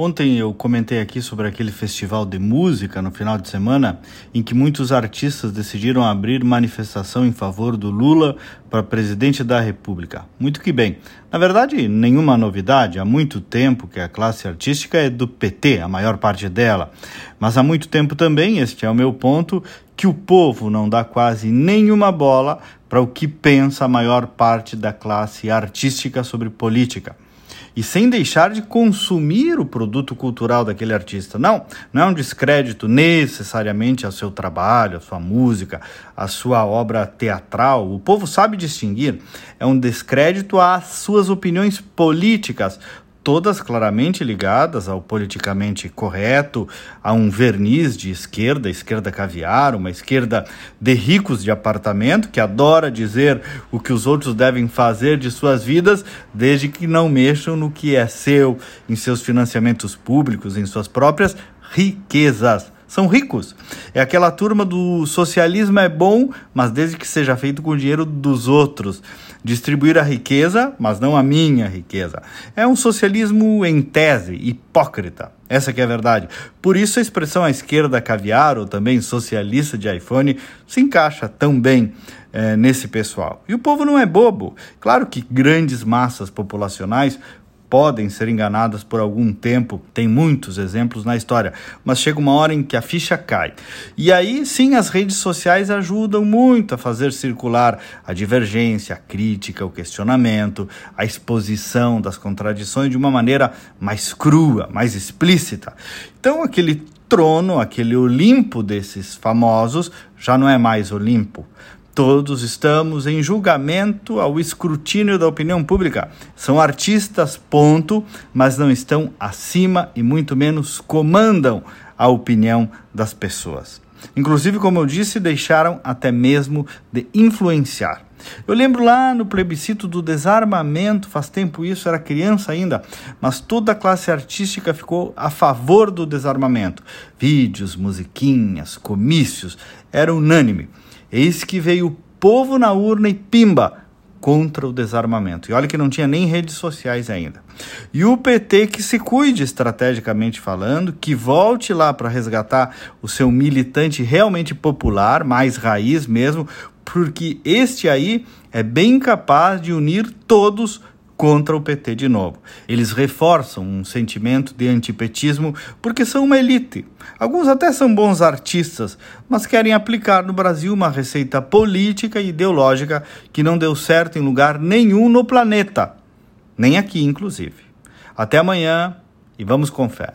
Ontem eu comentei aqui sobre aquele festival de música no final de semana em que muitos artistas decidiram abrir manifestação em favor do Lula para presidente da República. Muito que bem. Na verdade, nenhuma novidade. Há muito tempo que a classe artística é do PT, a maior parte dela. Mas há muito tempo também, este é o meu ponto, que o povo não dá quase nenhuma bola para o que pensa a maior parte da classe artística sobre política e sem deixar de consumir o produto cultural daquele artista. Não, não é um descrédito necessariamente ao seu trabalho, à sua música, à sua obra teatral. O povo sabe distinguir. É um descrédito às suas opiniões políticas, todas claramente ligadas ao politicamente correto, a um verniz de esquerda, esquerda caviar, uma esquerda de ricos de apartamento que adora dizer o que os outros devem fazer de suas vidas, desde que não mexam no que é seu, em seus financiamentos públicos, em suas próprias riquezas são ricos. É aquela turma do socialismo é bom, mas desde que seja feito com o dinheiro dos outros. Distribuir a riqueza, mas não a minha riqueza. É um socialismo em tese, hipócrita. Essa que é a verdade. Por isso a expressão à esquerda caviar ou também socialista de iPhone se encaixa tão bem é, nesse pessoal. E o povo não é bobo. Claro que grandes massas populacionais podem ser enganadas por algum tempo, tem muitos exemplos na história, mas chega uma hora em que a ficha cai. E aí sim as redes sociais ajudam muito a fazer circular a divergência, a crítica, o questionamento, a exposição das contradições de uma maneira mais crua, mais explícita. Então aquele trono, aquele Olimpo desses famosos já não é mais Olimpo Todos estamos em julgamento ao escrutínio da opinião pública. São artistas, ponto, mas não estão acima e muito menos comandam a opinião das pessoas. Inclusive, como eu disse, deixaram até mesmo de influenciar. Eu lembro lá no plebiscito do desarmamento, faz tempo isso, era criança ainda, mas toda a classe artística ficou a favor do desarmamento. Vídeos, musiquinhas, comícios, era unânime. Eis que veio o povo na urna e pimba contra o desarmamento. E olha que não tinha nem redes sociais ainda. E o PT que se cuide estrategicamente falando, que volte lá para resgatar o seu militante realmente popular, mais raiz mesmo, porque este aí é bem capaz de unir todos contra o PT de novo. Eles reforçam um sentimento de antipetismo porque são uma elite. Alguns até são bons artistas, mas querem aplicar no Brasil uma receita política e ideológica que não deu certo em lugar nenhum no planeta, nem aqui, inclusive. Até amanhã e vamos com fé.